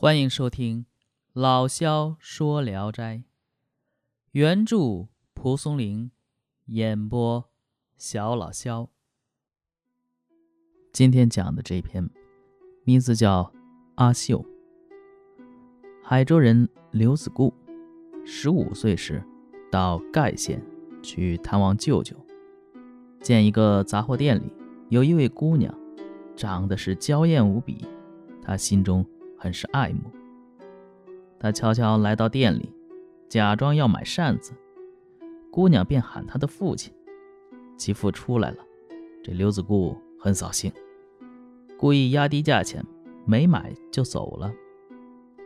欢迎收听老萧说《聊斋》，原著蒲松龄，演播小老萧。今天讲的这篇名字叫《阿秀》。海州人刘子固，十五岁时到盖县去探望舅舅，见一个杂货店里有一位姑娘，长得是娇艳无比，他心中。很是爱慕。他悄悄来到店里，假装要买扇子，姑娘便喊他的父亲。其父出来了，这刘子固很扫兴，故意压低价钱，没买就走了。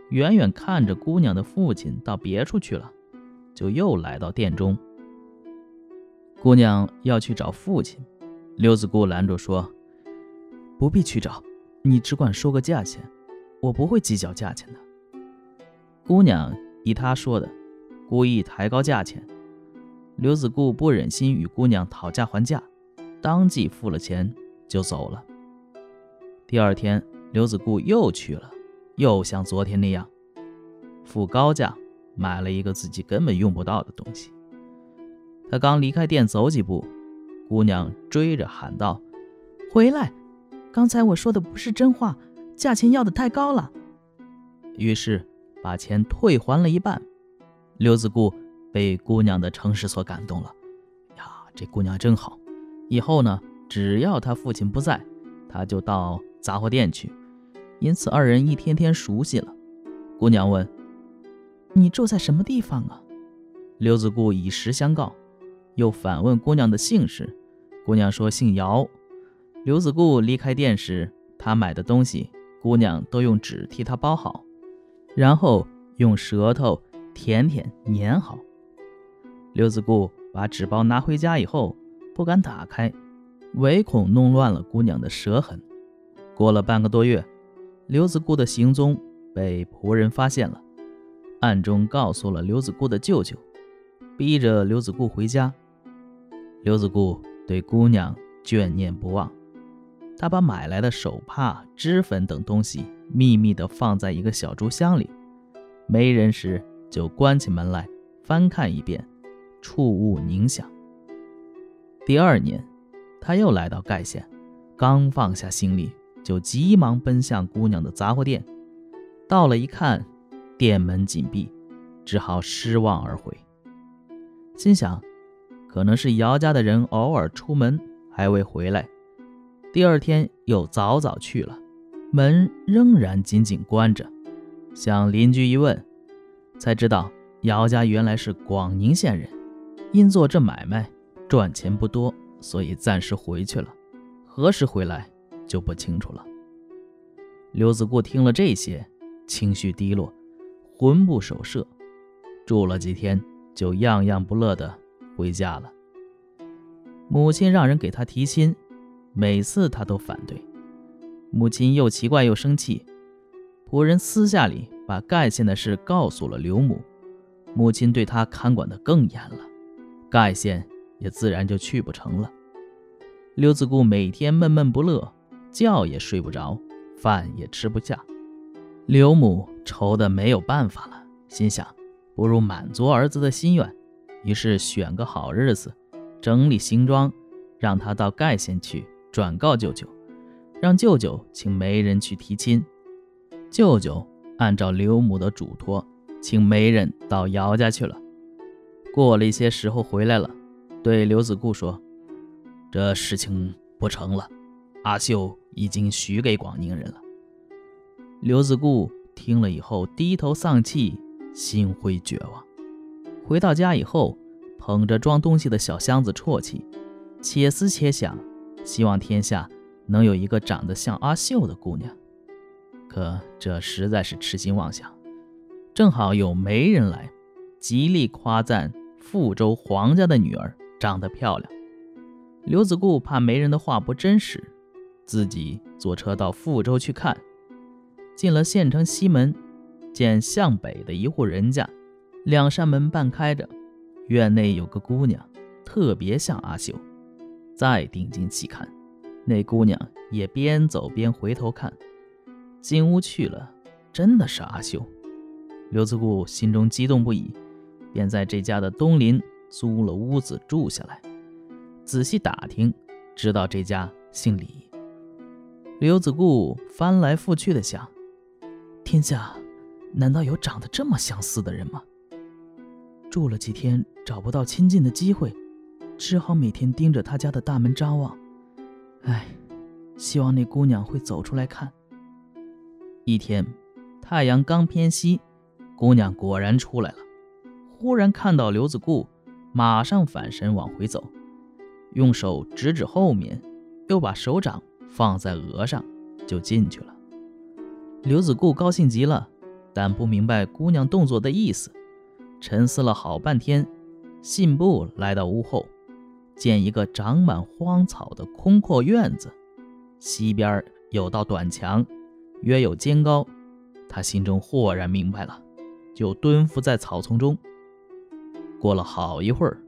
远远看着姑娘的父亲到别处去了，就又来到店中。姑娘要去找父亲，刘子固拦住说：“不必去找，你只管说个价钱。”我不会计较价钱的。姑娘依他说的，故意抬高价钱。刘子固不忍心与姑娘讨价还价，当即付了钱就走了。第二天，刘子固又去了，又像昨天那样，付高价买了一个自己根本用不到的东西。他刚离开店走几步，姑娘追着喊道：“回来！刚才我说的不是真话。”价钱要的太高了，于是把钱退还了一半。刘子固被姑娘的诚实所感动了，呀，这姑娘真好。以后呢，只要他父亲不在，他就到杂货店去。因此二人一天天熟悉了。姑娘问：“你住在什么地方啊？”刘子固以实相告，又反问姑娘的姓氏。姑娘说姓姚。刘子固离开店时，他买的东西。姑娘都用纸替他包好，然后用舌头舔舔粘好。刘子固把纸包拿回家以后，不敢打开，唯恐弄乱了姑娘的舌痕。过了半个多月，刘子固的行踪被仆人发现了，暗中告诉了刘子固的舅舅，逼着刘子固回家。刘子固对姑娘眷念不忘。他把买来的手帕、脂粉等东西秘密地放在一个小竹箱里，没人时就关起门来翻看一遍，触物凝想。第二年，他又来到盖县，刚放下行李，就急忙奔向姑娘的杂货店。到了一看，店门紧闭，只好失望而回。心想，可能是姚家的人偶尔出门，还未回来。第二天又早早去了，门仍然紧紧关着。向邻居一问，才知道姚家原来是广宁县人，因做这买卖赚钱不多，所以暂时回去了。何时回来就不清楚了。刘子固听了这些，情绪低落，魂不守舍，住了几天就样样不乐的回家了。母亲让人给他提亲。每次他都反对，母亲又奇怪又生气。仆人私下里把盖县的事告诉了刘母，母亲对他看管的更严了，盖县也自然就去不成了。刘子固每天闷闷不乐，觉也睡不着，饭也吃不下。刘母愁得没有办法了，心想不如满足儿子的心愿，于是选个好日子，整理行装，让他到盖县去。转告舅舅，让舅舅请媒人去提亲。舅舅按照刘母的嘱托，请媒人到姚家去了。过了一些时候回来了，对刘子固说：“这事情不成了，阿秀已经许给广宁人了。”刘子固听了以后低头丧气，心灰绝望。回到家以后，捧着装东西的小箱子啜泣，且思且想。希望天下能有一个长得像阿秀的姑娘，可这实在是痴心妄想。正好有媒人来，极力夸赞富州黄家的女儿长得漂亮。刘子固怕媒人的话不真实，自己坐车到富州去看。进了县城西门，见向北的一户人家，两扇门半开着，院内有个姑娘，特别像阿秀。再定睛细看，那姑娘也边走边回头看。进屋去了，真的是阿秀。刘子固心中激动不已，便在这家的东邻租了屋子住下来。仔细打听，知道这家姓李。刘子固翻来覆去的想：天下难道有长得这么相似的人吗？住了几天，找不到亲近的机会，只好每天盯着他家的大门张望。唉，希望那姑娘会走出来看。一天，太阳刚偏西，姑娘果然出来了。忽然看到刘子固，马上反身往回走，用手指指后面，又把手掌放在额上，就进去了。刘子固高兴极了，但不明白姑娘动作的意思，沉思了好半天，信步来到屋后。见一个长满荒草的空阔院子，西边有道短墙，约有肩高。他心中豁然明白了，就蹲伏在草丛中。过了好一会儿，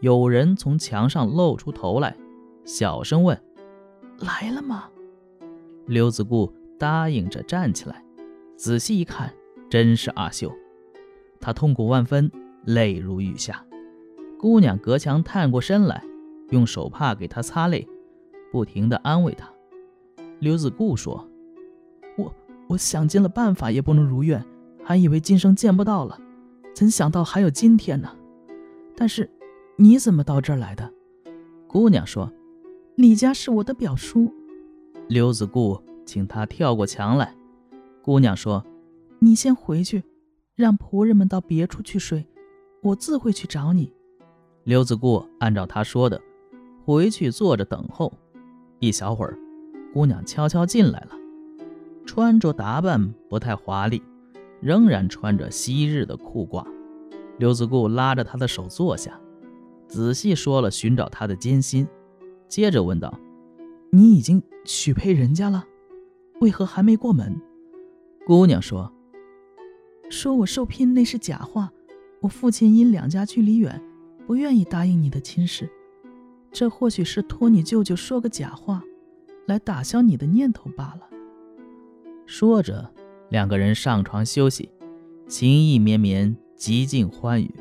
有人从墙上露出头来，小声问：“来了吗？”刘子固答应着站起来，仔细一看，真是阿秀。他痛苦万分，泪如雨下。姑娘隔墙探过身来，用手帕给她擦泪，不停地安慰她。刘子固说：“我我想尽了办法也不能如愿，还以为今生见不到了，怎想到还有今天呢？但是你怎么到这儿来的？”姑娘说：“李家是我的表叔。”刘子固请她跳过墙来。姑娘说：“你先回去，让仆人们到别处去睡，我自会去找你。”刘子固按照他说的，回去坐着等候。一小会儿，姑娘悄悄进来了，穿着打扮不太华丽，仍然穿着昔日的裤褂。刘子固拉着她的手坐下，仔细说了寻找她的艰辛，接着问道：“你已经许配人家了，为何还没过门？”姑娘说：“说我受聘那是假话，我父亲因两家距离远。”不愿意答应你的亲事，这或许是托你舅舅说个假话，来打消你的念头罢了。说着，两个人上床休息，情意绵绵，极尽欢愉，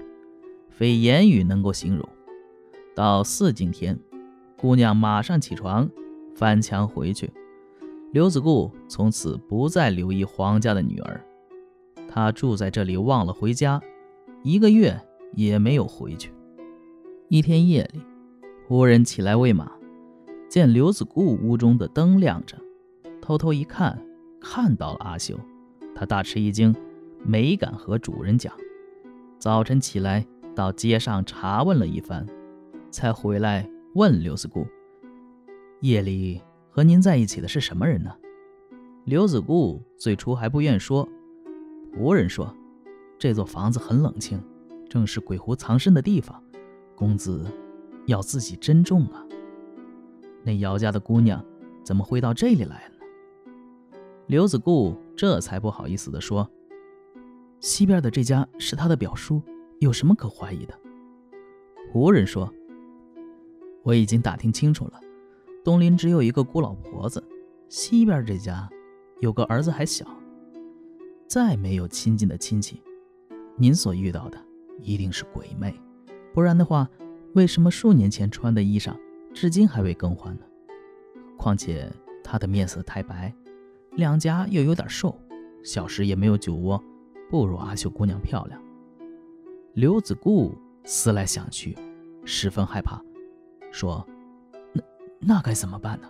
非言语能够形容。到四更天，姑娘马上起床，翻墙回去。刘子固从此不再留意黄家的女儿，他住在这里忘了回家，一个月也没有回去。一天夜里，仆人起来喂马，见刘子固屋中的灯亮着，偷偷一看，看到了阿秀，他大吃一惊，没敢和主人讲。早晨起来到街上查问了一番，才回来问刘子固：“夜里和您在一起的是什么人呢？”刘子固最初还不愿说，仆人说：“这座房子很冷清，正是鬼狐藏身的地方。”公子要自己珍重啊！那姚家的姑娘怎么会到这里来呢？刘子固这才不好意思地说：“西边的这家是他的表叔，有什么可怀疑的？”仆人说：“我已经打听清楚了，东邻只有一个孤老婆子，西边这家有个儿子还小，再没有亲近的亲戚。您所遇到的一定是鬼魅。”不然的话，为什么数年前穿的衣裳，至今还未更换呢？况且她的面色太白，两颊又有点瘦，小时也没有酒窝，不如阿秀姑娘漂亮。刘子固思来想去，十分害怕，说：“那那该怎么办呢？”